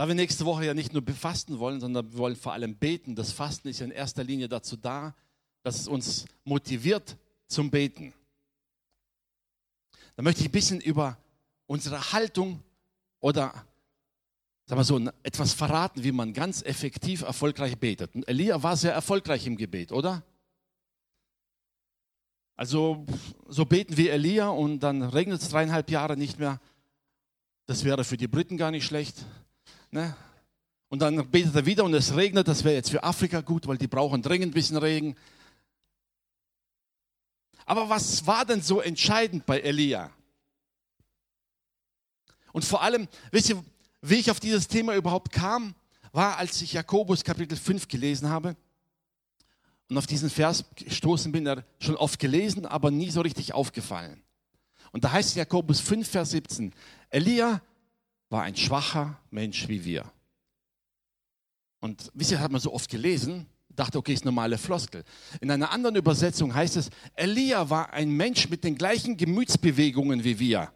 Da wir nächste Woche ja nicht nur befasten wollen, sondern wir wollen vor allem beten. Das Fasten ist in erster Linie dazu da, dass es uns motiviert zum Beten. Da möchte ich ein bisschen über unsere Haltung oder sagen wir so, etwas verraten, wie man ganz effektiv erfolgreich betet. Und Elia war sehr erfolgreich im Gebet, oder? Also so beten wie Elia und dann regnet es dreieinhalb Jahre nicht mehr. Das wäre für die Briten gar nicht schlecht. Ne? Und dann betet er wieder und es regnet. Das wäre jetzt für Afrika gut, weil die brauchen dringend ein bisschen Regen. Aber was war denn so entscheidend bei Elia? Und vor allem, wisst ihr, wie ich auf dieses Thema überhaupt kam, war, als ich Jakobus Kapitel 5 gelesen habe und auf diesen Vers gestoßen bin, er schon oft gelesen, aber nie so richtig aufgefallen. Und da heißt Jakobus 5, Vers 17, Elia war ein schwacher Mensch wie wir. Und wisst ihr, hat man so oft gelesen, dachte, okay, ist normale Floskel. In einer anderen Übersetzung heißt es, Elia war ein Mensch mit den gleichen Gemütsbewegungen wie wir.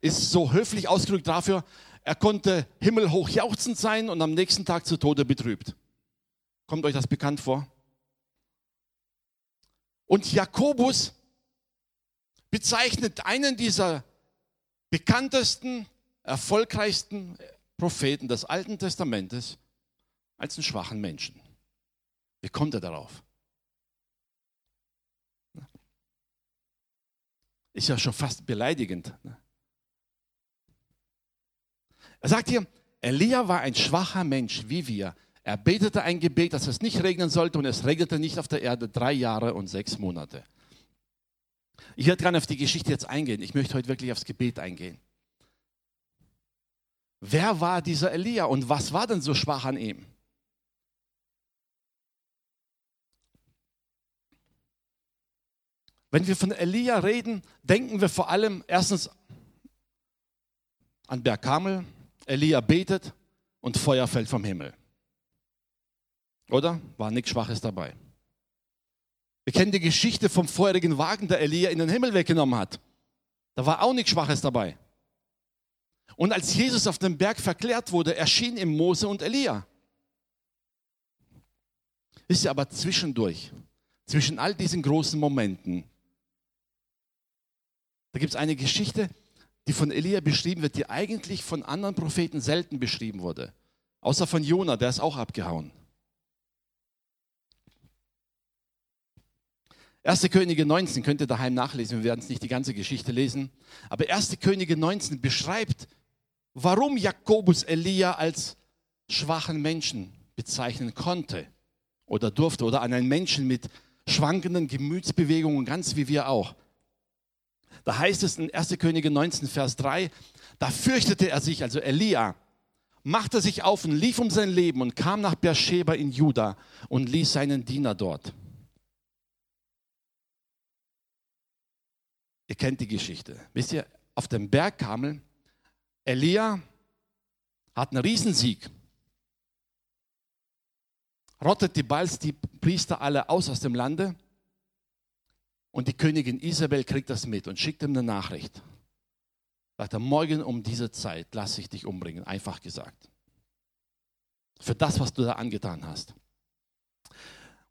Ist so höflich ausgedrückt dafür, er konnte himmelhoch jauchzend sein und am nächsten Tag zu Tode betrübt. Kommt euch das bekannt vor? Und Jakobus bezeichnet einen dieser bekanntesten, erfolgreichsten Propheten des Alten Testamentes als einen schwachen Menschen. Wie kommt er darauf? Ist ja schon fast beleidigend. Er sagt hier, Elia war ein schwacher Mensch wie wir. Er betete ein Gebet, dass es nicht regnen sollte und es regnete nicht auf der Erde drei Jahre und sechs Monate. Ich werde gerne auf die Geschichte jetzt eingehen. Ich möchte heute wirklich aufs Gebet eingehen. Wer war dieser Elia und was war denn so schwach an ihm? Wenn wir von Elia reden, denken wir vor allem erstens an Berg Karmel. Elia betet und Feuer fällt vom Himmel. Oder? War nichts Schwaches dabei. Wir kennen die Geschichte vom feurigen Wagen, der Elia in den Himmel weggenommen hat. Da war auch nichts Schwaches dabei. Und als Jesus auf dem Berg verklärt wurde, erschien ihm Mose und Elia. Ist ja aber zwischendurch, zwischen all diesen großen Momenten, da gibt es eine Geschichte, die von Elia beschrieben wird, die eigentlich von anderen Propheten selten beschrieben wurde. Außer von Jona, der ist auch abgehauen. 1. Könige 19 könnt ihr daheim nachlesen, wir werden es nicht die ganze Geschichte lesen. Aber 1. Könige 19 beschreibt, warum Jakobus Elia als schwachen Menschen bezeichnen konnte oder durfte oder an einen Menschen mit schwankenden Gemütsbewegungen, ganz wie wir auch. Da heißt es in 1. Könige 19, Vers 3, da fürchtete er sich, also Elia, machte sich auf und lief um sein Leben und kam nach Beersheba in Juda und ließ seinen Diener dort. Ihr kennt die Geschichte. Wisst ihr, auf dem Berg Kamel, Elia hat einen Riesensieg. Rottet die Balz, die Priester alle aus aus dem Lande und die Königin Isabel kriegt das mit und schickt ihm eine Nachricht. Sagt er, morgen um diese Zeit lasse ich dich umbringen, einfach gesagt. Für das, was du da angetan hast.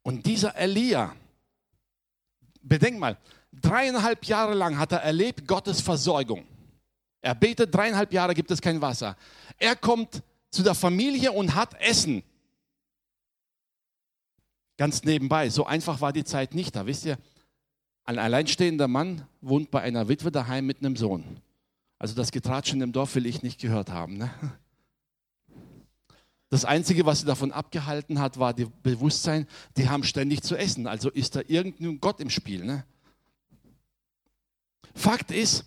Und dieser Elia, bedenk mal, dreieinhalb Jahre lang hat er erlebt Gottes Versorgung. Er betet, dreieinhalb Jahre gibt es kein Wasser. Er kommt zu der Familie und hat Essen. Ganz nebenbei, so einfach war die Zeit nicht da. Wisst ihr, ein alleinstehender Mann wohnt bei einer Witwe daheim mit einem Sohn. Also das Getratschen im Dorf will ich nicht gehört haben. Ne? Das Einzige, was sie davon abgehalten hat, war das Bewusstsein, die haben ständig zu essen. Also ist da irgendein Gott im Spiel. Ne? Fakt ist,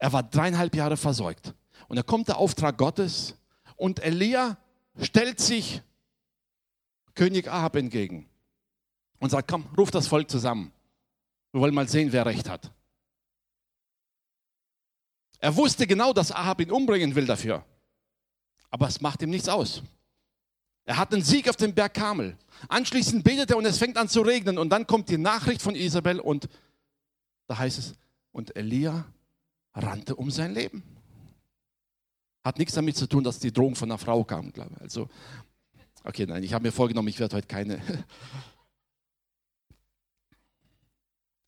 er war dreieinhalb Jahre versorgt. Und da kommt der Auftrag Gottes und Elia stellt sich König Ahab entgegen und sagt, komm, ruf das Volk zusammen. Wir wollen mal sehen, wer recht hat. Er wusste genau, dass Ahab ihn umbringen will dafür. Aber es macht ihm nichts aus. Er hat einen Sieg auf dem Berg Kamel. Anschließend betet er und es fängt an zu regnen. Und dann kommt die Nachricht von Isabel und da heißt es, und Elia rannte um sein Leben. Hat nichts damit zu tun, dass die Drohung von einer Frau kam, glaube ich. Also, okay, nein, ich habe mir vorgenommen, ich werde heute keine.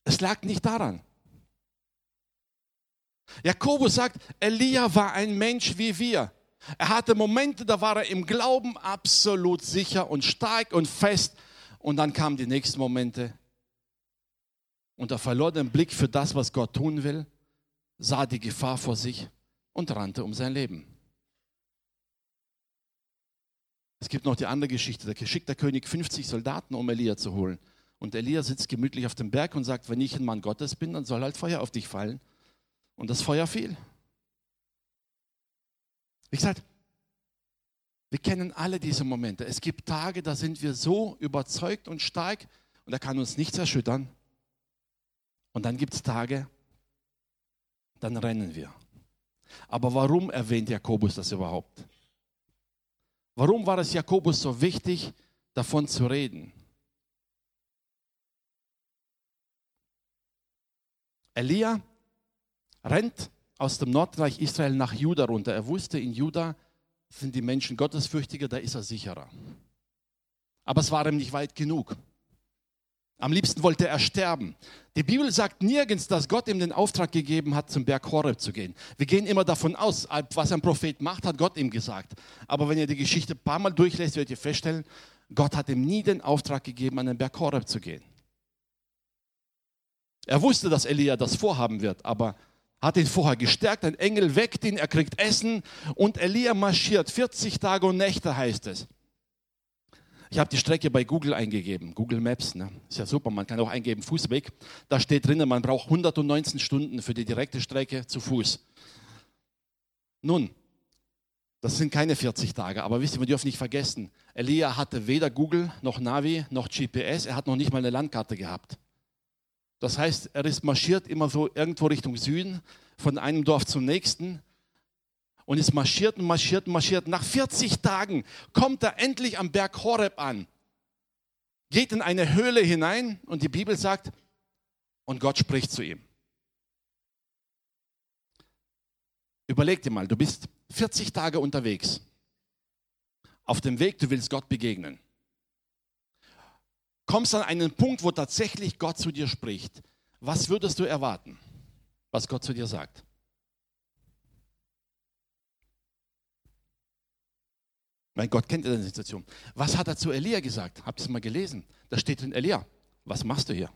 Es lag nicht daran. Jakobus sagt, Elia war ein Mensch wie wir. Er hatte Momente, da war er im Glauben absolut sicher und stark und fest. Und dann kamen die nächsten Momente. Und er verlor den Blick für das, was Gott tun will, sah die Gefahr vor sich und rannte um sein Leben. Es gibt noch die andere Geschichte. Da schickt der König 50 Soldaten, um Elia zu holen. Und Elia sitzt gemütlich auf dem Berg und sagt, wenn ich ein Mann Gottes bin, dann soll halt Feuer auf dich fallen. Und das Feuer fiel. Wie gesagt, wir kennen alle diese Momente. Es gibt Tage, da sind wir so überzeugt und stark und da kann uns nichts erschüttern. Und dann gibt es Tage, dann rennen wir. Aber warum erwähnt Jakobus das überhaupt? Warum war es Jakobus so wichtig, davon zu reden? Elia rennt aus dem Nordreich Israel nach Juda runter. Er wusste, in Juda sind die Menschen gottesfürchtiger, da ist er sicherer. Aber es war ihm nicht weit genug. Am liebsten wollte er sterben. Die Bibel sagt nirgends, dass Gott ihm den Auftrag gegeben hat, zum Berg Horeb zu gehen. Wir gehen immer davon aus, was ein Prophet macht, hat Gott ihm gesagt. Aber wenn ihr die Geschichte ein paar Mal durchlässt, werdet ihr feststellen, Gott hat ihm nie den Auftrag gegeben, an den Berg Horeb zu gehen. Er wusste, dass Elia das vorhaben wird, aber hat ihn vorher gestärkt, ein Engel weckt ihn, er kriegt Essen und Elia marschiert. 40 Tage und Nächte heißt es. Ich habe die Strecke bei Google eingegeben, Google Maps. Ne? Ist ja super, man kann auch eingeben Fußweg. Da steht drinnen, man braucht 119 Stunden für die direkte Strecke zu Fuß. Nun, das sind keine 40 Tage, aber wisst ihr, wir dürfen nicht vergessen, Elia hatte weder Google noch Navi noch GPS, er hat noch nicht mal eine Landkarte gehabt. Das heißt, er ist marschiert immer so irgendwo Richtung Süden, von einem Dorf zum nächsten. Und ist marschiert und marschiert und marschiert. Nach 40 Tagen kommt er endlich am Berg Horeb an. Geht in eine Höhle hinein und die Bibel sagt, und Gott spricht zu ihm. Überleg dir mal, du bist 40 Tage unterwegs. Auf dem Weg, du willst Gott begegnen kommst an einen Punkt, wo tatsächlich Gott zu dir spricht, was würdest du erwarten, was Gott zu dir sagt? Mein Gott kennt deine Situation. Was hat er zu Elia gesagt? Habt ihr es mal gelesen? Da steht drin, Elia, was machst du hier?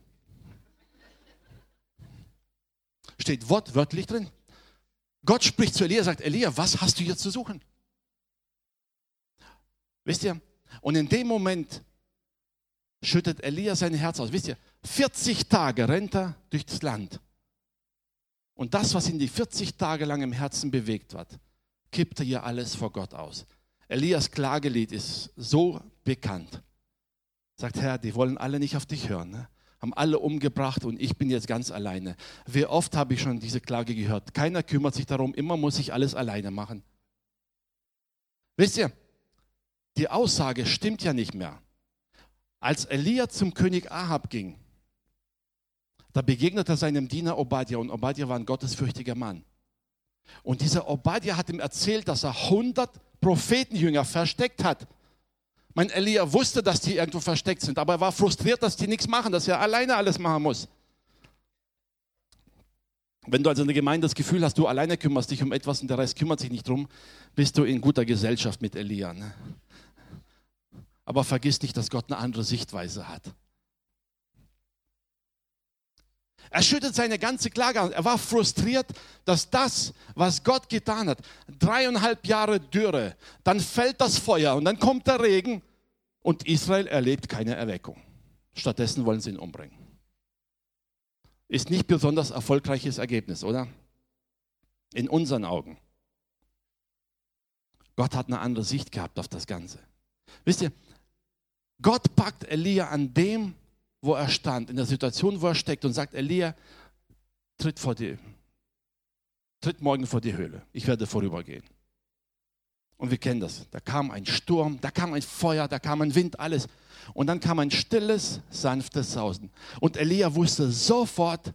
Steht wortwörtlich drin. Gott spricht zu Elia, sagt, Elia, was hast du hier zu suchen? Wisst ihr? Und in dem Moment schüttet Elia sein Herz aus. Wisst ihr, 40 Tage rennt er durch das Land. Und das, was ihn die 40 Tage lang im Herzen bewegt hat, kippt er hier alles vor Gott aus. Elias Klagelied ist so bekannt. Sagt, Herr, die wollen alle nicht auf dich hören. Ne? Haben alle umgebracht und ich bin jetzt ganz alleine. Wie oft habe ich schon diese Klage gehört? Keiner kümmert sich darum, immer muss ich alles alleine machen. Wisst ihr, die Aussage stimmt ja nicht mehr. Als Elia zum König Ahab ging, da begegnete er seinem Diener Obadja und Obadja war ein gottesfürchtiger Mann. Und dieser Obadja hat ihm erzählt, dass er 100 Prophetenjünger versteckt hat. Mein Elia wusste, dass die irgendwo versteckt sind, aber er war frustriert, dass die nichts machen, dass er alleine alles machen muss. Wenn du also in der Gemeinde das Gefühl hast, du alleine kümmerst dich um etwas und der Rest kümmert sich nicht drum, bist du in guter Gesellschaft mit Elia. Ne? Aber vergiss nicht, dass Gott eine andere Sichtweise hat. Er schüttet seine ganze Klage an. Er war frustriert, dass das, was Gott getan hat, dreieinhalb Jahre Dürre, dann fällt das Feuer und dann kommt der Regen und Israel erlebt keine Erweckung. Stattdessen wollen sie ihn umbringen. Ist nicht besonders erfolgreiches Ergebnis, oder? In unseren Augen. Gott hat eine andere Sicht gehabt auf das Ganze. Wisst ihr, Gott packt Elia an dem, wo er stand, in der Situation, wo er steckt und sagt, Elia, tritt vor die, tritt morgen vor die Höhle. Ich werde vorübergehen. Und wir kennen das. Da kam ein Sturm, da kam ein Feuer, da kam ein Wind, alles. Und dann kam ein stilles, sanftes Sausen. Und Elia wusste sofort,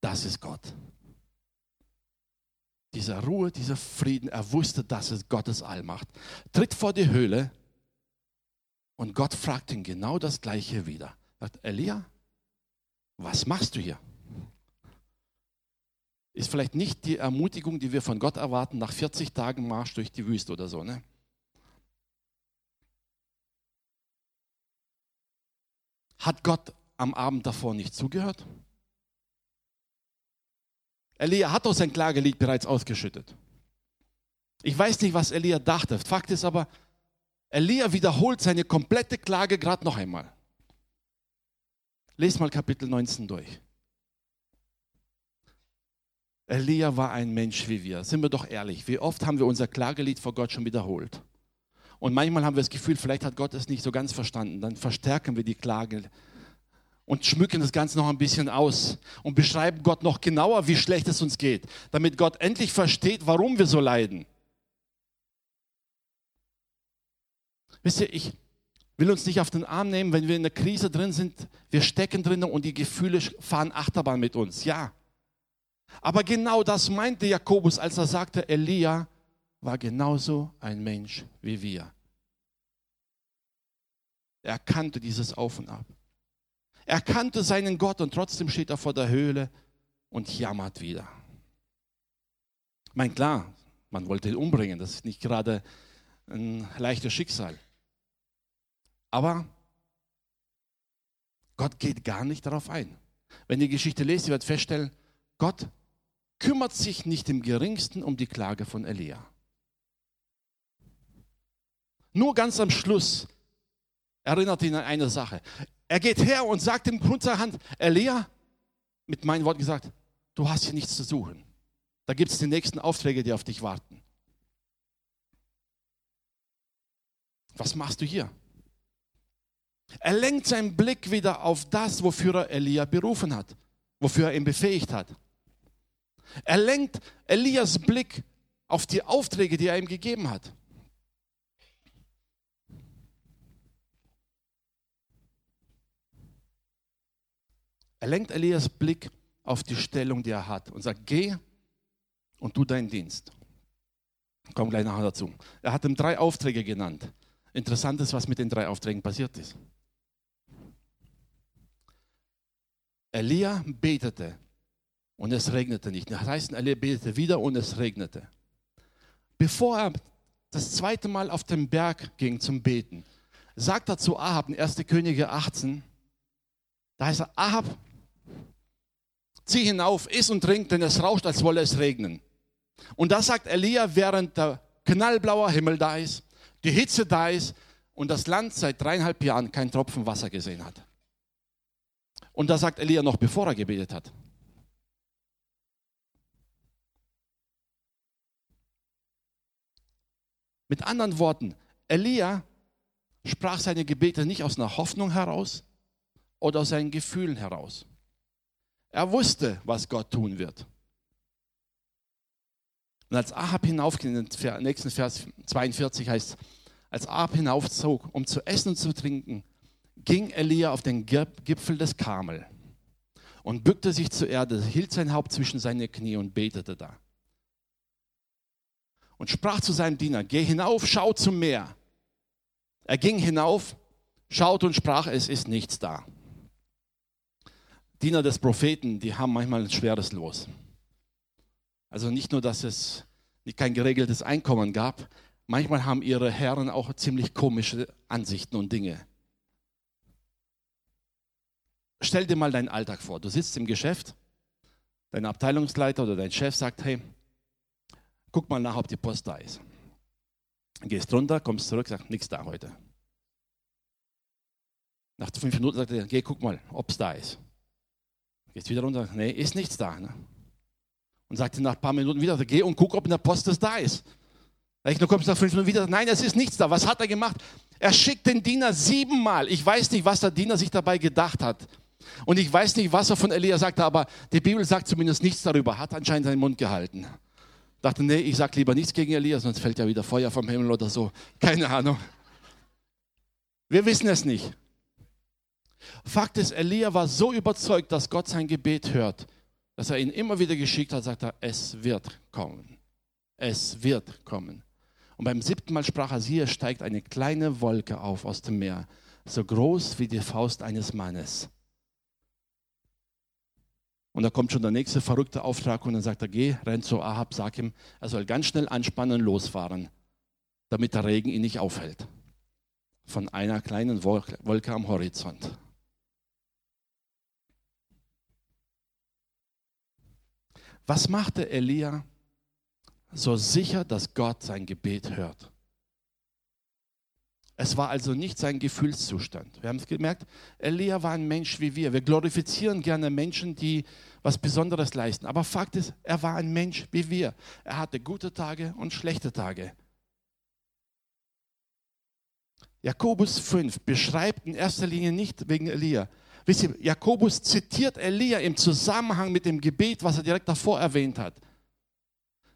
das ist Gott. Diese Ruhe, dieser Frieden, er wusste, dass es Gottes Allmacht. Tritt vor die Höhle und Gott fragt ihn genau das Gleiche wieder. Sagt, Elia, was machst du hier? Ist vielleicht nicht die Ermutigung, die wir von Gott erwarten, nach 40 Tagen Marsch durch die Wüste oder so. Ne? Hat Gott am Abend davor nicht zugehört? Elia hat doch sein Klagelied bereits ausgeschüttet. Ich weiß nicht, was Elia dachte. Fakt ist aber, Elia wiederholt seine komplette Klage gerade noch einmal. Lest mal Kapitel 19 durch. Elia war ein Mensch wie wir. Sind wir doch ehrlich, wie oft haben wir unser Klagelied vor Gott schon wiederholt? Und manchmal haben wir das Gefühl, vielleicht hat Gott es nicht so ganz verstanden. Dann verstärken wir die Klage und schmücken das Ganze noch ein bisschen aus und beschreiben Gott noch genauer, wie schlecht es uns geht, damit Gott endlich versteht, warum wir so leiden. Wisst ihr, ich will uns nicht auf den Arm nehmen, wenn wir in der Krise drin sind. Wir stecken drin und die Gefühle fahren Achterbahn mit uns. Ja, aber genau das meinte Jakobus, als er sagte, Elia war genauso ein Mensch wie wir. Er kannte dieses Auf und Ab. Er kannte seinen Gott und trotzdem steht er vor der Höhle und jammert wieder. Ich meine, klar, man wollte ihn umbringen, das ist nicht gerade ein leichtes Schicksal. Aber Gott geht gar nicht darauf ein. Wenn ihr die Geschichte lest, ihr werdet feststellen, Gott kümmert sich nicht im geringsten um die Klage von Elia. Nur ganz am Schluss erinnert ihn an eine Sache. Er geht her und sagt im Grund seiner Hand, Elia, mit meinen Worten gesagt, du hast hier nichts zu suchen. Da gibt es die nächsten Aufträge, die auf dich warten. Was machst du hier? Er lenkt seinen Blick wieder auf das, wofür er Elia berufen hat, wofür er ihn befähigt hat. Er lenkt Elias Blick auf die Aufträge, die er ihm gegeben hat. Er lenkt Elias Blick auf die Stellung, die er hat und sagt, geh und tu deinen Dienst. Komm gleich nachher dazu. Er hat ihm drei Aufträge genannt. Interessant ist, was mit den drei Aufträgen passiert ist. Elia betete und es regnete nicht. Das heißt, er betete wieder und es regnete. Bevor er das zweite Mal auf den Berg ging zum Beten, sagt er zu Ahab in 1. Könige 18, da heißt er, Ahab, zieh hinauf, iss und trink, denn es rauscht, als wolle es regnen. Und das sagt Elia, während der knallblauer Himmel da ist, die Hitze da ist und das Land seit dreieinhalb Jahren kein Tropfen Wasser gesehen hat. Und da sagt Elia noch, bevor er gebetet hat. Mit anderen Worten, Elia sprach seine Gebete nicht aus einer Hoffnung heraus oder aus seinen Gefühlen heraus. Er wusste, was Gott tun wird. Und als Ahab hinaufging, im nächsten Vers 42 heißt, als Ahab hinaufzog, um zu essen und zu trinken, ging Elia auf den Gipfel des Karmel und bückte sich zur Erde, hielt sein Haupt zwischen seine Knie und betete da und sprach zu seinem Diener, geh hinauf, schau zum Meer. Er ging hinauf, schaute und sprach, es ist nichts da. Diener des Propheten, die haben manchmal ein schweres Los. Also nicht nur, dass es kein geregeltes Einkommen gab, manchmal haben ihre Herren auch ziemlich komische Ansichten und Dinge. Stell dir mal deinen Alltag vor. Du sitzt im Geschäft, dein Abteilungsleiter oder dein Chef sagt, hey, guck mal nach, ob die Post da ist. Gehst runter, kommst zurück, sagst, nichts da heute. Nach fünf Minuten sagt er, geh, guck mal, ob es da ist. Gehst wieder runter, nee, ist nichts da. Ne? Und sagt nach ein paar Minuten wieder, geh und guck, ob in der Post es da ist. Du kommst nach fünf Minuten wieder, nein, es ist nichts da. Was hat er gemacht? Er schickt den Diener siebenmal. Ich weiß nicht, was der Diener sich dabei gedacht hat. Und ich weiß nicht, was er von Elia sagte, aber die Bibel sagt zumindest nichts darüber. Hat anscheinend seinen Mund gehalten. Dachte, nee, ich sage lieber nichts gegen Elia, sonst fällt ja wieder Feuer vom Himmel oder so. Keine Ahnung. Wir wissen es nicht. Fakt ist, Elia war so überzeugt, dass Gott sein Gebet hört, dass er ihn immer wieder geschickt hat, sagt er, es wird kommen. es wird kommen. Und beim siebten Mal sprach er, siehe, steigt eine kleine Wolke auf aus dem Meer, so groß wie die Faust eines Mannes. Und da kommt schon der nächste verrückte Auftrag und dann sagt er, geh, renn zu Ahab, sag ihm, er soll ganz schnell anspannen und losfahren, damit der Regen ihn nicht aufhält. Von einer kleinen Wolke am Horizont. Was machte Elia so sicher, dass Gott sein Gebet hört? Es war also nicht sein Gefühlszustand. Wir haben es gemerkt, Elia war ein Mensch wie wir. Wir glorifizieren gerne Menschen, die was Besonderes leisten. Aber Fakt ist, er war ein Mensch wie wir. Er hatte gute Tage und schlechte Tage. Jakobus 5 beschreibt in erster Linie nicht wegen Elia. Wisst ihr, Jakobus zitiert Elia im Zusammenhang mit dem Gebet, was er direkt davor erwähnt hat.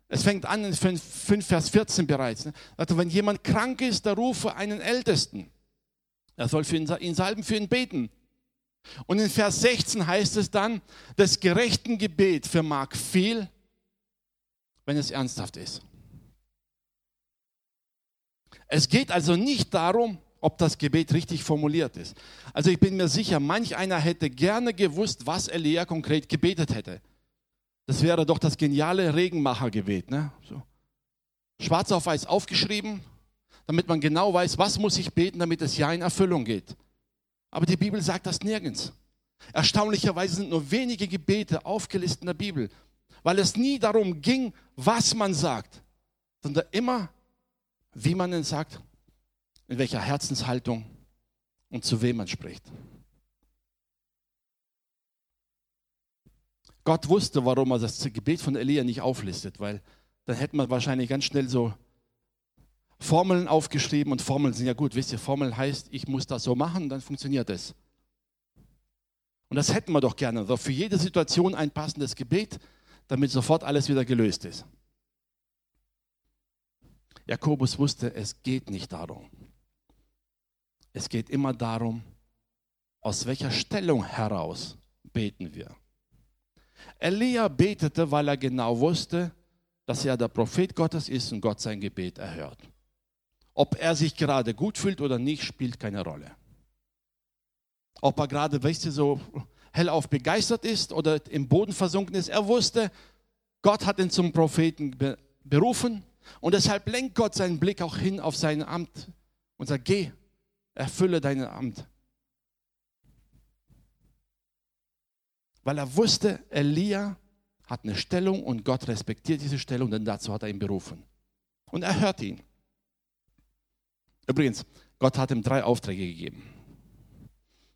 Es fängt an in 5, Vers 14 bereits. Also wenn jemand krank ist, da rufe einen Ältesten. Er soll für ihn, ihn salben, für ihn beten. Und in Vers 16 heißt es dann, das gerechten Gebet vermag viel, wenn es ernsthaft ist. Es geht also nicht darum, ob das Gebet richtig formuliert ist. Also ich bin mir sicher, manch einer hätte gerne gewusst, was Elia konkret gebetet hätte. Das wäre doch das geniale Regenmachergebet. Ne? So. Schwarz auf weiß aufgeschrieben, damit man genau weiß, was muss ich beten, damit es ja in Erfüllung geht. Aber die Bibel sagt das nirgends. Erstaunlicherweise sind nur wenige Gebete aufgelistet in der Bibel, weil es nie darum ging, was man sagt, sondern immer, wie man es sagt, in welcher Herzenshaltung und zu wem man spricht. Gott wusste, warum er das Gebet von Elia nicht auflistet, weil dann hätte man wahrscheinlich ganz schnell so Formeln aufgeschrieben und Formeln sind ja gut. Wisst ihr, Formeln heißt, ich muss das so machen, dann funktioniert es. Und das hätten wir doch gerne. Also für jede Situation ein passendes Gebet, damit sofort alles wieder gelöst ist. Jakobus wusste, es geht nicht darum. Es geht immer darum, aus welcher Stellung heraus beten wir. Elia betete, weil er genau wusste, dass er der Prophet Gottes ist und Gott sein Gebet erhört. Ob er sich gerade gut fühlt oder nicht, spielt keine Rolle. Ob er gerade, weißt du, so hellauf begeistert ist oder im Boden versunken ist, er wusste, Gott hat ihn zum Propheten berufen und deshalb lenkt Gott seinen Blick auch hin auf sein Amt und sagt, geh, erfülle dein Amt. Weil er wusste, Elia hat eine Stellung und Gott respektiert diese Stellung, denn dazu hat er ihn berufen. Und er hört ihn. Übrigens, Gott hat ihm drei Aufträge gegeben.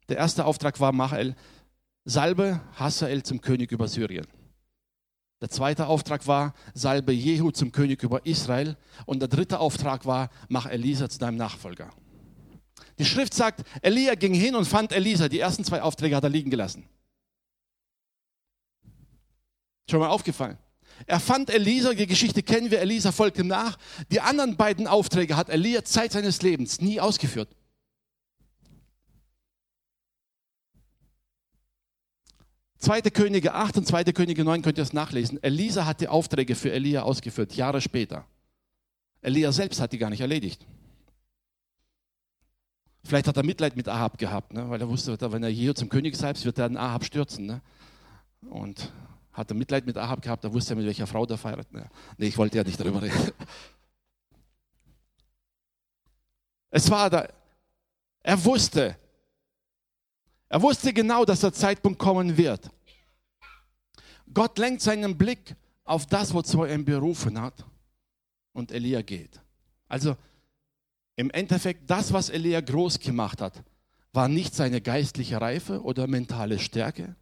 Der erste Auftrag war, Machael, salbe Hasael zum König über Syrien. Der zweite Auftrag war, salbe Jehu zum König über Israel. Und der dritte Auftrag war, mach Elisa zu deinem Nachfolger. Die Schrift sagt, Elia ging hin und fand Elisa. Die ersten zwei Aufträge hat er liegen gelassen. Schon mal aufgefallen. Er fand Elisa, die Geschichte kennen wir, Elisa folgte nach. Die anderen beiden Aufträge hat Elia Zeit seines Lebens nie ausgeführt. Zweite Könige 8 und Zweite Könige 9 könnt ihr das nachlesen. Elisa hat die Aufträge für Elia ausgeführt, Jahre später. Elia selbst hat die gar nicht erledigt. Vielleicht hat er Mitleid mit Ahab gehabt, ne? weil er wusste, wenn er hier zum König salbt, wird er den Ahab stürzen. Ne? Und hat er Mitleid mit Ahab gehabt, er wusste, mit welcher Frau der feiert. Nee, ich wollte ja nicht darüber reden. Es war da, er wusste, er wusste genau, dass der Zeitpunkt kommen wird. Gott lenkt seinen Blick auf das, wozu er ihn berufen hat. Und Elia geht. Also im Endeffekt, das, was Elia groß gemacht hat, war nicht seine geistliche Reife oder mentale Stärke,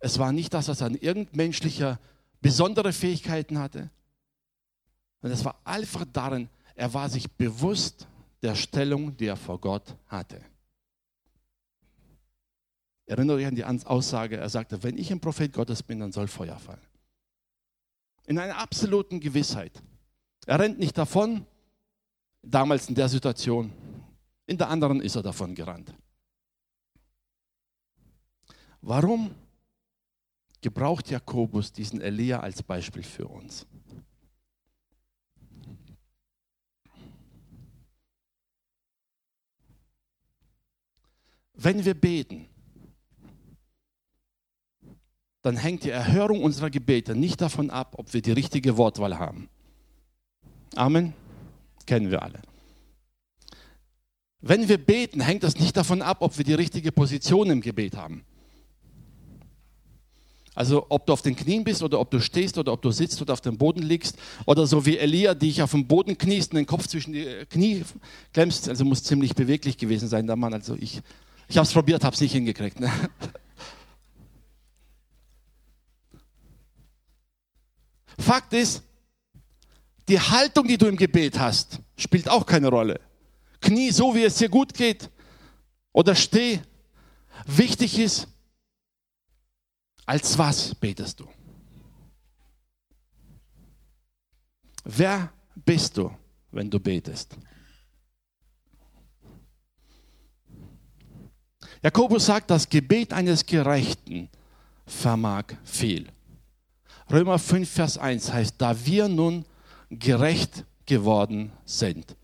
es war nicht das, dass er irgendmenschlicher besondere Fähigkeiten hatte, sondern es war einfach darin, er war sich bewusst der Stellung, die er vor Gott hatte. Erinnere euch an die Aussage, er sagte, wenn ich ein Prophet Gottes bin, dann soll Feuer fallen. In einer absoluten Gewissheit. Er rennt nicht davon, damals in der Situation, in der anderen ist er davon gerannt. Warum? gebraucht Jakobus diesen Elia als Beispiel für uns. Wenn wir beten, dann hängt die Erhörung unserer Gebete nicht davon ab, ob wir die richtige Wortwahl haben. Amen. Kennen wir alle. Wenn wir beten, hängt das nicht davon ab, ob wir die richtige Position im Gebet haben. Also ob du auf den Knien bist oder ob du stehst oder ob du sitzt oder auf dem Boden liegst oder so wie Elia, die ich auf dem Boden kniest und den Kopf zwischen die Knie klemmst. Also muss ziemlich beweglich gewesen sein, der Mann. Also ich, ich habe es probiert, habe es nicht hingekriegt. Ne? Fakt ist, die Haltung, die du im Gebet hast, spielt auch keine Rolle. Knie so, wie es dir gut geht oder steh. Wichtig ist, als was betest du? Wer bist du, wenn du betest? Jakobus sagt, das Gebet eines Gerechten vermag viel. Römer 5, Vers 1 heißt, da wir nun gerecht geworden sind.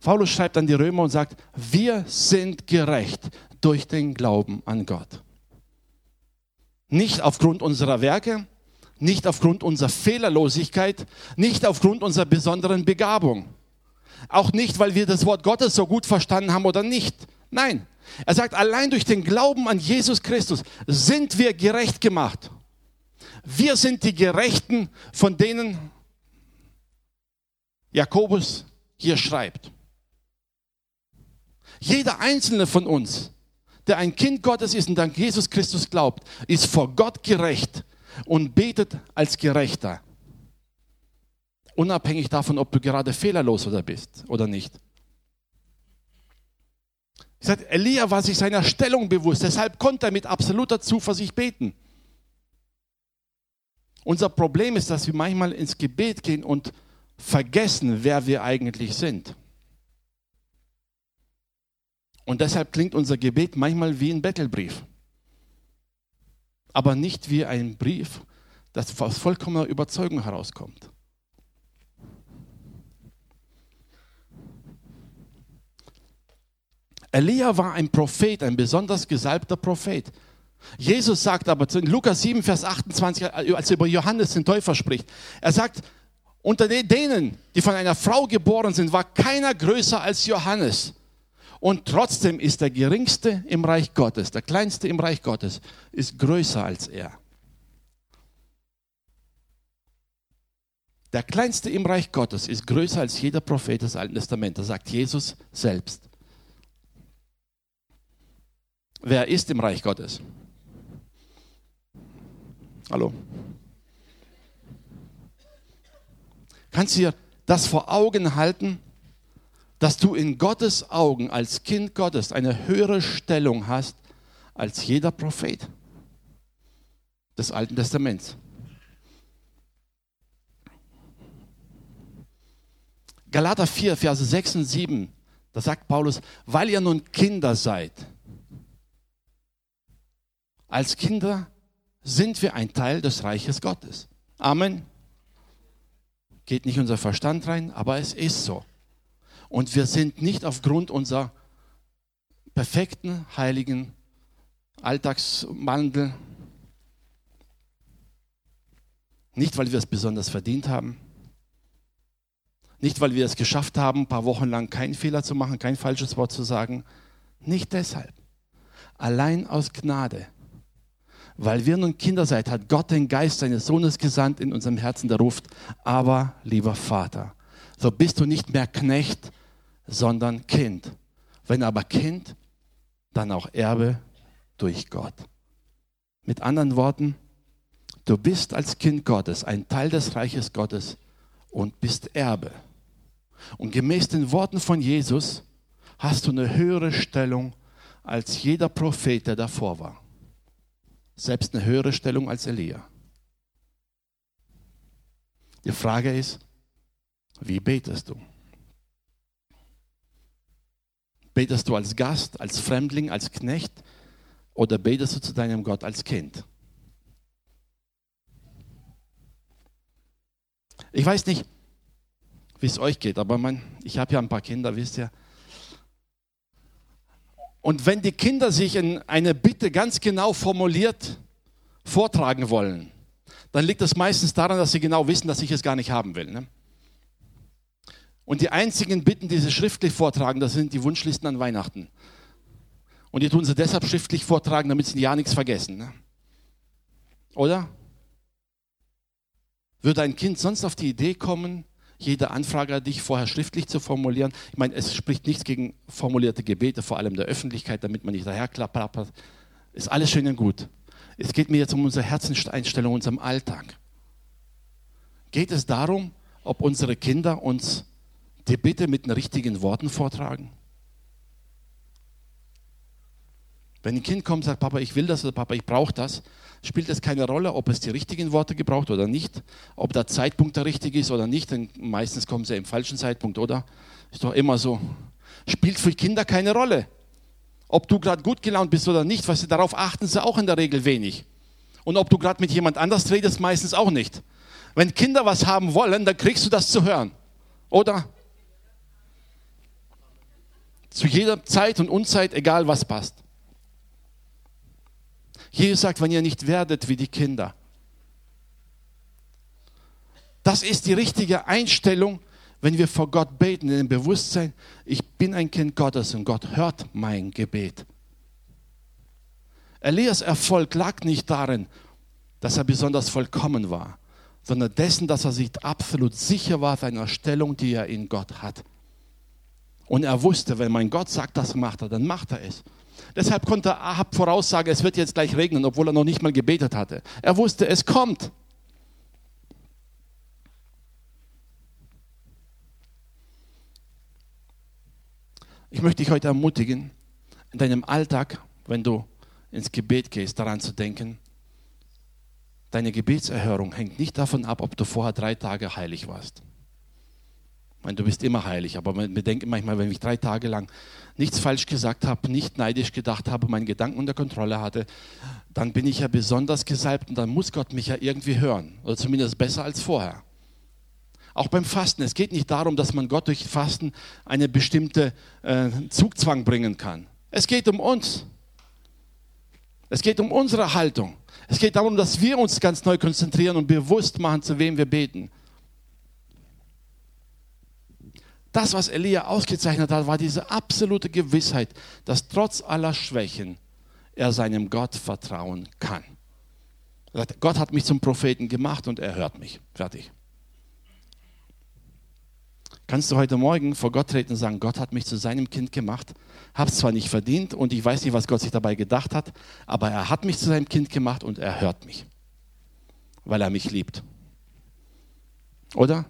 Paulus schreibt an die Römer und sagt, wir sind gerecht durch den Glauben an Gott. Nicht aufgrund unserer Werke, nicht aufgrund unserer Fehlerlosigkeit, nicht aufgrund unserer besonderen Begabung. Auch nicht, weil wir das Wort Gottes so gut verstanden haben oder nicht. Nein, er sagt, allein durch den Glauben an Jesus Christus sind wir gerecht gemacht. Wir sind die Gerechten, von denen Jakobus hier schreibt. Jeder einzelne von uns, der ein Kind Gottes ist und an Jesus Christus glaubt, ist vor Gott gerecht und betet als Gerechter. Unabhängig davon, ob du gerade fehlerlos oder bist oder nicht. Ich Elia war sich seiner Stellung bewusst, deshalb konnte er mit absoluter Zuversicht beten. Unser Problem ist, dass wir manchmal ins Gebet gehen und vergessen, wer wir eigentlich sind. Und deshalb klingt unser Gebet manchmal wie ein Bettelbrief. Aber nicht wie ein Brief, das aus vollkommener Überzeugung herauskommt. Elia war ein Prophet, ein besonders gesalbter Prophet. Jesus sagt aber in Lukas 7, Vers 28, als er über Johannes den Täufer spricht, er sagt, unter denen, die von einer Frau geboren sind, war keiner größer als Johannes. Und trotzdem ist der Geringste im Reich Gottes, der Kleinste im Reich Gottes, ist größer als er. Der Kleinste im Reich Gottes ist größer als jeder Prophet des Alten Testaments. Das sagt Jesus selbst. Wer ist im Reich Gottes? Hallo? Kannst du dir das vor Augen halten? Dass du in Gottes Augen als Kind Gottes eine höhere Stellung hast als jeder Prophet des Alten Testaments. Galater 4, Verse 6 und 7, da sagt Paulus, weil ihr nun Kinder seid. Als Kinder sind wir ein Teil des Reiches Gottes. Amen. Geht nicht unser Verstand rein, aber es ist so. Und wir sind nicht aufgrund unserer perfekten, heiligen Alltagswandel, nicht weil wir es besonders verdient haben, nicht weil wir es geschafft haben, ein paar Wochen lang keinen Fehler zu machen, kein falsches Wort zu sagen, nicht deshalb. Allein aus Gnade. Weil wir nun Kinder seid, hat Gott den Geist seines Sohnes gesandt in unserem Herzen, der ruft, aber lieber Vater, so bist du nicht mehr Knecht, sondern Kind. Wenn aber Kind, dann auch Erbe durch Gott. Mit anderen Worten, du bist als Kind Gottes ein Teil des Reiches Gottes und bist Erbe. Und gemäß den Worten von Jesus hast du eine höhere Stellung als jeder Prophet, der davor war. Selbst eine höhere Stellung als Elia. Die Frage ist, wie betest du? Betest du als Gast, als Fremdling, als Knecht oder betest du zu deinem Gott als Kind? Ich weiß nicht, wie es euch geht, aber mein, ich habe ja ein paar Kinder, wisst ihr. Und wenn die Kinder sich in eine Bitte ganz genau formuliert vortragen wollen, dann liegt das meistens daran, dass sie genau wissen, dass ich es gar nicht haben will. Ne? Und die einzigen Bitten, die sie schriftlich vortragen, das sind die Wunschlisten an Weihnachten. Und die tun sie deshalb schriftlich vortragen, damit sie ja nichts vergessen. Ne? Oder? Würde ein Kind sonst auf die Idee kommen, jede Anfrage an dich vorher schriftlich zu formulieren? Ich meine, es spricht nichts gegen formulierte Gebete, vor allem der Öffentlichkeit, damit man nicht daherklappert. Ist alles schön und gut. Es geht mir jetzt um unsere Herzenseinstellung, unserem Alltag. Geht es darum, ob unsere Kinder uns die Bitte mit den richtigen Worten vortragen? Wenn ein Kind kommt und sagt, Papa, ich will das oder Papa, ich brauche das, spielt es keine Rolle, ob es die richtigen Worte gebraucht oder nicht, ob der Zeitpunkt der richtige ist oder nicht, denn meistens kommen sie im falschen Zeitpunkt, oder? Ist doch immer so. Spielt für Kinder keine Rolle. Ob du gerade gut gelaunt bist oder nicht, was sie darauf achten sie auch in der Regel wenig. Und ob du gerade mit jemand anders redest, meistens auch nicht. Wenn Kinder was haben wollen, dann kriegst du das zu hören. Oder? Zu jeder Zeit und Unzeit, egal was passt. Jesus sagt, wenn ihr nicht werdet wie die Kinder. Das ist die richtige Einstellung, wenn wir vor Gott beten, in dem Bewusstsein, ich bin ein Kind Gottes und Gott hört mein Gebet. Elias Erfolg lag nicht darin, dass er besonders vollkommen war, sondern dessen, dass er sich absolut sicher war seiner Stellung, die er in Gott hat. Und er wusste, wenn mein Gott sagt, das macht er, dann macht er es. Deshalb konnte Ahab voraussagen, es wird jetzt gleich regnen, obwohl er noch nicht mal gebetet hatte. Er wusste, es kommt. Ich möchte dich heute ermutigen, in deinem Alltag, wenn du ins Gebet gehst, daran zu denken, deine Gebetserhörung hängt nicht davon ab, ob du vorher drei Tage heilig warst. Meine, du bist immer heilig, aber wir denken manchmal, wenn ich drei Tage lang nichts falsch gesagt habe, nicht neidisch gedacht habe, meinen Gedanken unter Kontrolle hatte, dann bin ich ja besonders gesalbt und dann muss Gott mich ja irgendwie hören. Oder zumindest besser als vorher. Auch beim Fasten. Es geht nicht darum, dass man Gott durch Fasten eine bestimmte äh, Zugzwang bringen kann. Es geht um uns. Es geht um unsere Haltung. Es geht darum, dass wir uns ganz neu konzentrieren und bewusst machen, zu wem wir beten. Das, was Elia ausgezeichnet hat, war diese absolute Gewissheit, dass trotz aller Schwächen er seinem Gott vertrauen kann. Gott hat mich zum Propheten gemacht und er hört mich. Fertig. Kannst du heute Morgen vor Gott treten und sagen, Gott hat mich zu seinem Kind gemacht, habe es zwar nicht verdient und ich weiß nicht, was Gott sich dabei gedacht hat, aber er hat mich zu seinem Kind gemacht und er hört mich, weil er mich liebt. Oder?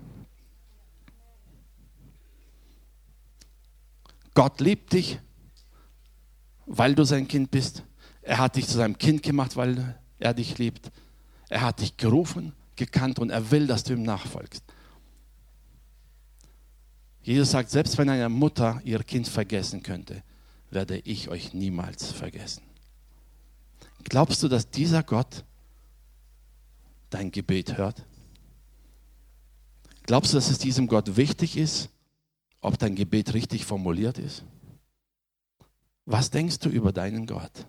Gott liebt dich, weil du sein Kind bist. Er hat dich zu seinem Kind gemacht, weil er dich liebt. Er hat dich gerufen, gekannt und er will, dass du ihm nachfolgst. Jesus sagt, selbst wenn eine Mutter ihr Kind vergessen könnte, werde ich euch niemals vergessen. Glaubst du, dass dieser Gott dein Gebet hört? Glaubst du, dass es diesem Gott wichtig ist, ob dein Gebet richtig formuliert ist? Was denkst du über deinen Gott?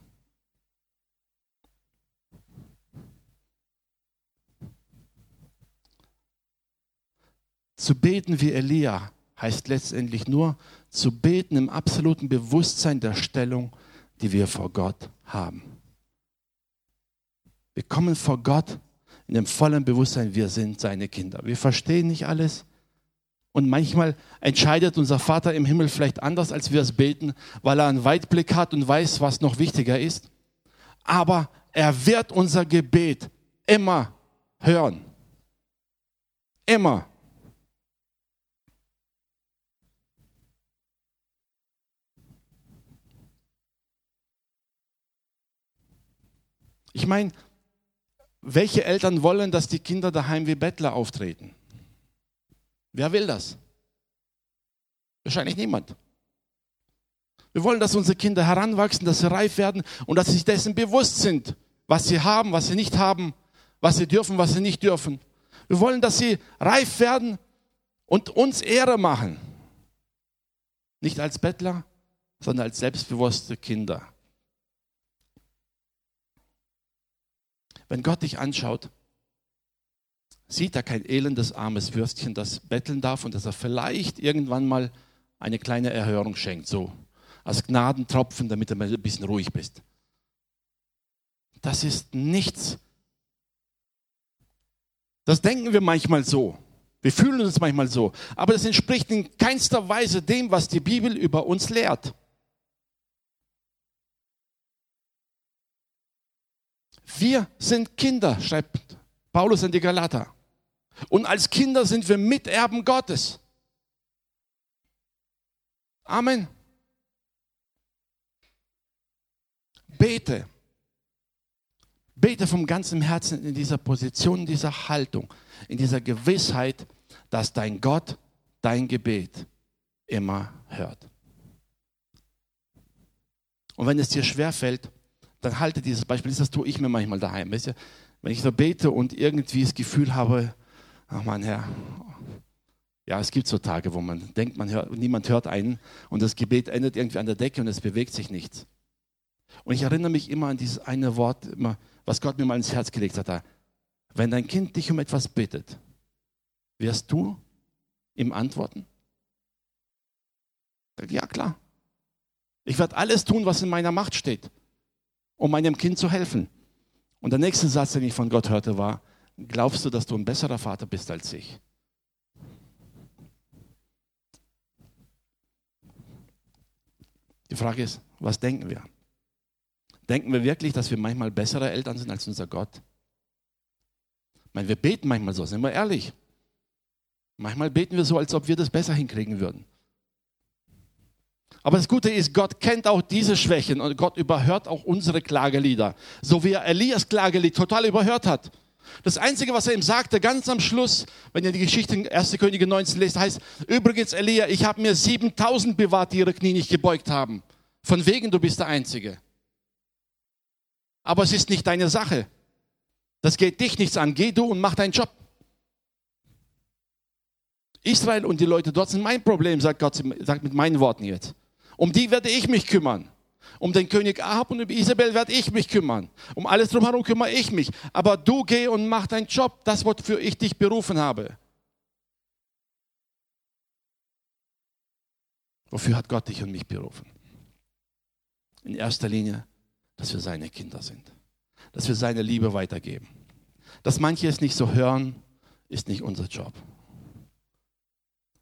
Zu beten wie Elia heißt letztendlich nur zu beten im absoluten Bewusstsein der Stellung, die wir vor Gott haben. Wir kommen vor Gott in dem vollen Bewusstsein, wir sind seine Kinder. Wir verstehen nicht alles, und manchmal entscheidet unser Vater im Himmel vielleicht anders, als wir es beten, weil er einen Weitblick hat und weiß, was noch wichtiger ist. Aber er wird unser Gebet immer hören. Immer. Ich meine, welche Eltern wollen, dass die Kinder daheim wie Bettler auftreten? Wer will das? Wahrscheinlich niemand. Wir wollen, dass unsere Kinder heranwachsen, dass sie reif werden und dass sie sich dessen bewusst sind, was sie haben, was sie nicht haben, was sie dürfen, was sie nicht dürfen. Wir wollen, dass sie reif werden und uns Ehre machen. Nicht als Bettler, sondern als selbstbewusste Kinder. Wenn Gott dich anschaut, sieht er kein elendes, armes Würstchen, das betteln darf und dass er vielleicht irgendwann mal eine kleine Erhörung schenkt, so als Gnadentropfen, damit du ein bisschen ruhig bist. Das ist nichts. Das denken wir manchmal so. Wir fühlen uns manchmal so. Aber das entspricht in keinster Weise dem, was die Bibel über uns lehrt. Wir sind Kinder, schreibt Paulus an die Galater. Und als Kinder sind wir Miterben Gottes. Amen. Bete. Bete vom ganzen Herzen in dieser Position, in dieser Haltung, in dieser Gewissheit, dass dein Gott dein Gebet immer hört. Und wenn es dir schwerfällt, dann halte dieses Beispiel. Das tue ich mir manchmal daheim. Wenn ich so bete und irgendwie das Gefühl habe, ach mein Herr, ja, es gibt so Tage, wo man denkt, man hört, niemand hört einen und das Gebet endet irgendwie an der Decke und es bewegt sich nichts. Und ich erinnere mich immer an dieses eine Wort, immer, was Gott mir mal ins Herz gelegt hat. Wenn dein Kind dich um etwas bittet, wirst du ihm antworten? Ja, klar. Ich werde alles tun, was in meiner Macht steht um meinem Kind zu helfen. Und der nächste Satz, den ich von Gott hörte, war, glaubst du, dass du ein besserer Vater bist als ich? Die Frage ist, was denken wir? Denken wir wirklich, dass wir manchmal bessere Eltern sind als unser Gott? Ich meine, wir beten manchmal so, sind wir ehrlich. Manchmal beten wir so, als ob wir das besser hinkriegen würden. Aber das Gute ist, Gott kennt auch diese Schwächen und Gott überhört auch unsere Klagelieder. So wie er Elias Klagelied total überhört hat. Das Einzige, was er ihm sagte, ganz am Schluss, wenn ihr die Geschichte in 1. Könige 19 lest, heißt, übrigens Elia, ich habe mir 7000 bewahrt, die ihre Knie nicht gebeugt haben. Von wegen, du bist der Einzige. Aber es ist nicht deine Sache. Das geht dich nichts an. Geh du und mach deinen Job. Israel und die Leute dort sind mein Problem, sagt Gott sagt mit meinen Worten jetzt. Um die werde ich mich kümmern. Um den König Ahab und um Isabel werde ich mich kümmern. Um alles drumherum kümmere ich mich. Aber du geh und mach deinen Job, das, wofür ich dich berufen habe. Wofür hat Gott dich und mich berufen? In erster Linie, dass wir seine Kinder sind. Dass wir seine Liebe weitergeben. Dass manche es nicht so hören, ist nicht unser Job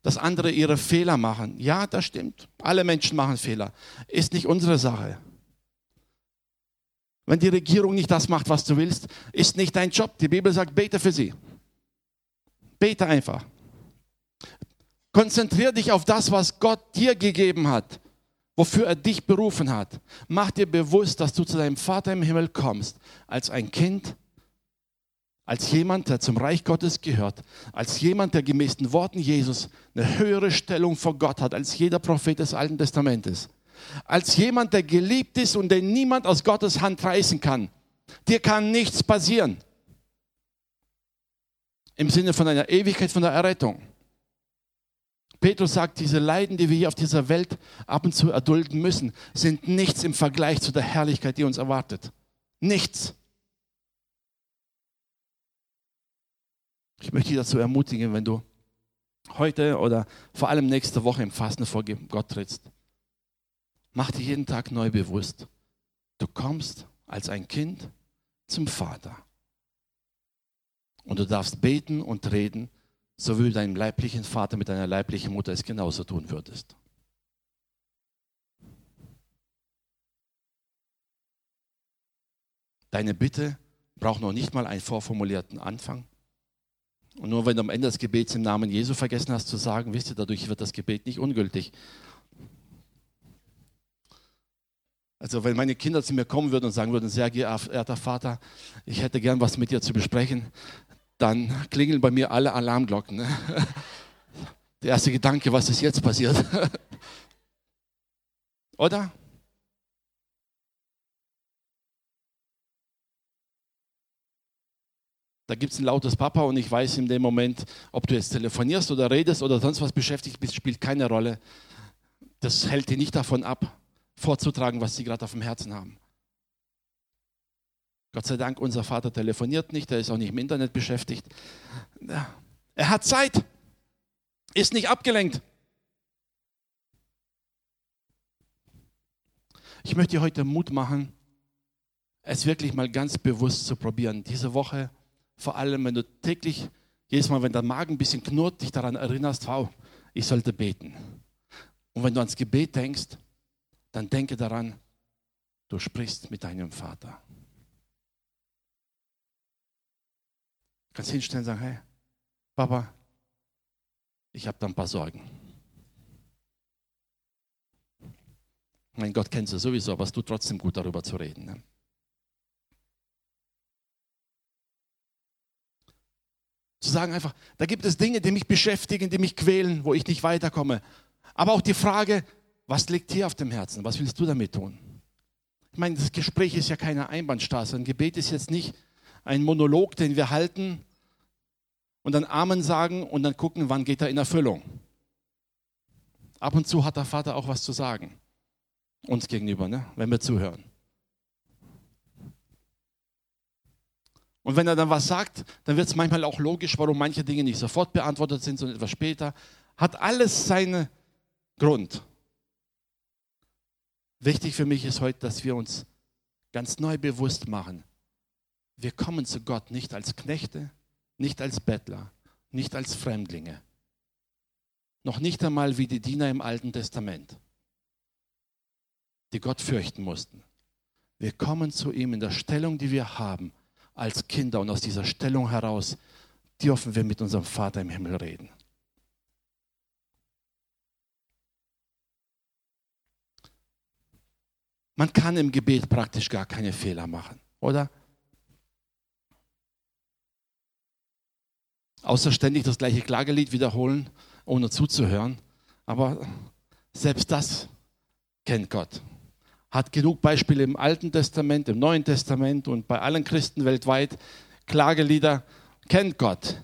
dass andere ihre Fehler machen. Ja, das stimmt. Alle Menschen machen Fehler. Ist nicht unsere Sache. Wenn die Regierung nicht das macht, was du willst, ist nicht dein Job. Die Bibel sagt, bete für sie. Bete einfach. Konzentriere dich auf das, was Gott dir gegeben hat, wofür er dich berufen hat. Mach dir bewusst, dass du zu deinem Vater im Himmel kommst, als ein Kind, als jemand, der zum Reich Gottes gehört, als jemand, der gemäß den Worten Jesus eine höhere Stellung vor Gott hat als jeder Prophet des Alten Testamentes, als jemand, der geliebt ist und den niemand aus Gottes Hand reißen kann. Dir kann nichts passieren. Im Sinne von einer Ewigkeit, von der Errettung. Petrus sagt, diese Leiden, die wir hier auf dieser Welt ab und zu erdulden müssen, sind nichts im Vergleich zu der Herrlichkeit, die uns erwartet. Nichts. Ich möchte dich dazu ermutigen, wenn du heute oder vor allem nächste Woche im Fasten vor Gott trittst, mach dir jeden Tag neu bewusst, du kommst als ein Kind zum Vater. Und du darfst beten und reden, so wie du deinem leiblichen Vater mit deiner leiblichen Mutter es genauso tun würdest. Deine Bitte braucht noch nicht mal einen vorformulierten Anfang. Und nur wenn du am Ende des Gebets im Namen Jesu vergessen hast zu sagen, wisst ihr, dadurch wird das Gebet nicht ungültig. Also wenn meine Kinder zu mir kommen würden und sagen würden, sehr geehrter Vater, ich hätte gern was mit dir zu besprechen, dann klingeln bei mir alle Alarmglocken. Ne? Der erste Gedanke, was ist jetzt passiert? Oder? Da gibt es ein lautes Papa und ich weiß in dem Moment, ob du jetzt telefonierst oder redest oder sonst was beschäftigt bist, spielt keine Rolle. Das hält dir nicht davon ab, vorzutragen, was sie gerade auf dem Herzen haben. Gott sei Dank, unser Vater telefoniert nicht, er ist auch nicht im Internet beschäftigt. Er hat Zeit, ist nicht abgelenkt. Ich möchte dir heute Mut machen, es wirklich mal ganz bewusst zu probieren. Diese Woche, vor allem wenn du täglich, jedes Mal, wenn dein Magen ein bisschen knurrt, dich daran erinnerst, wow, ich sollte beten. Und wenn du ans Gebet denkst, dann denke daran, du sprichst mit deinem Vater. Du kannst hinstellen und sagen, hey, Papa, ich habe da ein paar Sorgen. Mein Gott kennst du sowieso, aber es tut trotzdem gut, darüber zu reden. Ne? Zu sagen einfach, da gibt es Dinge, die mich beschäftigen, die mich quälen, wo ich nicht weiterkomme. Aber auch die Frage, was liegt hier auf dem Herzen? Was willst du damit tun? Ich meine, das Gespräch ist ja keine Einbahnstraße. Ein Gebet ist jetzt nicht ein Monolog, den wir halten und dann Amen sagen und dann gucken, wann geht er in Erfüllung. Ab und zu hat der Vater auch was zu sagen. Uns gegenüber, ne? wenn wir zuhören. Und wenn er dann was sagt, dann wird es manchmal auch logisch, warum manche Dinge nicht sofort beantwortet sind, sondern etwas später. Hat alles seinen Grund. Wichtig für mich ist heute, dass wir uns ganz neu bewusst machen. Wir kommen zu Gott nicht als Knechte, nicht als Bettler, nicht als Fremdlinge. Noch nicht einmal wie die Diener im Alten Testament, die Gott fürchten mussten. Wir kommen zu ihm in der Stellung, die wir haben, als Kinder und aus dieser Stellung heraus dürfen wir mit unserem Vater im Himmel reden. Man kann im Gebet praktisch gar keine Fehler machen, oder? Außer ständig das gleiche Klagelied wiederholen, ohne zuzuhören. Aber selbst das kennt Gott hat genug Beispiele im Alten Testament, im Neuen Testament und bei allen Christen weltweit. Klagelieder kennt Gott.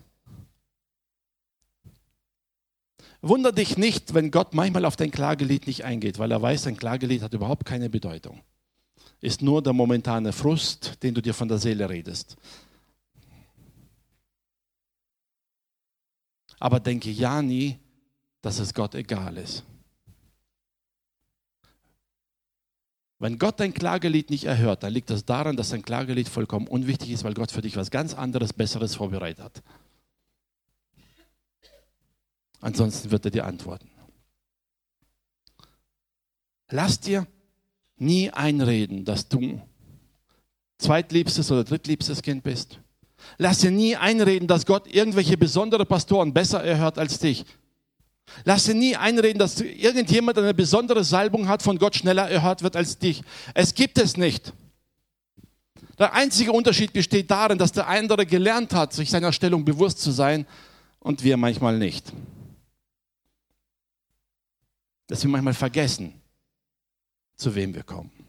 Wunder dich nicht, wenn Gott manchmal auf dein Klagelied nicht eingeht, weil er weiß, dein Klagelied hat überhaupt keine Bedeutung. Ist nur der momentane Frust, den du dir von der Seele redest. Aber denke ja nie, dass es Gott egal ist. Wenn Gott dein Klagelied nicht erhört, dann liegt das daran, dass dein Klagelied vollkommen unwichtig ist, weil Gott für dich was ganz anderes, Besseres vorbereitet hat. Ansonsten wird er dir antworten. Lass dir nie einreden, dass du zweitliebstes oder drittliebstes Kind bist. Lass dir nie einreden, dass Gott irgendwelche besondere Pastoren besser erhört als dich. Lass dir nie einreden, dass irgendjemand eine besondere Salbung hat, von Gott schneller erhört wird als dich. Es gibt es nicht. Der einzige Unterschied besteht darin, dass der andere gelernt hat, sich seiner Stellung bewusst zu sein und wir manchmal nicht. Dass wir manchmal vergessen, zu wem wir kommen.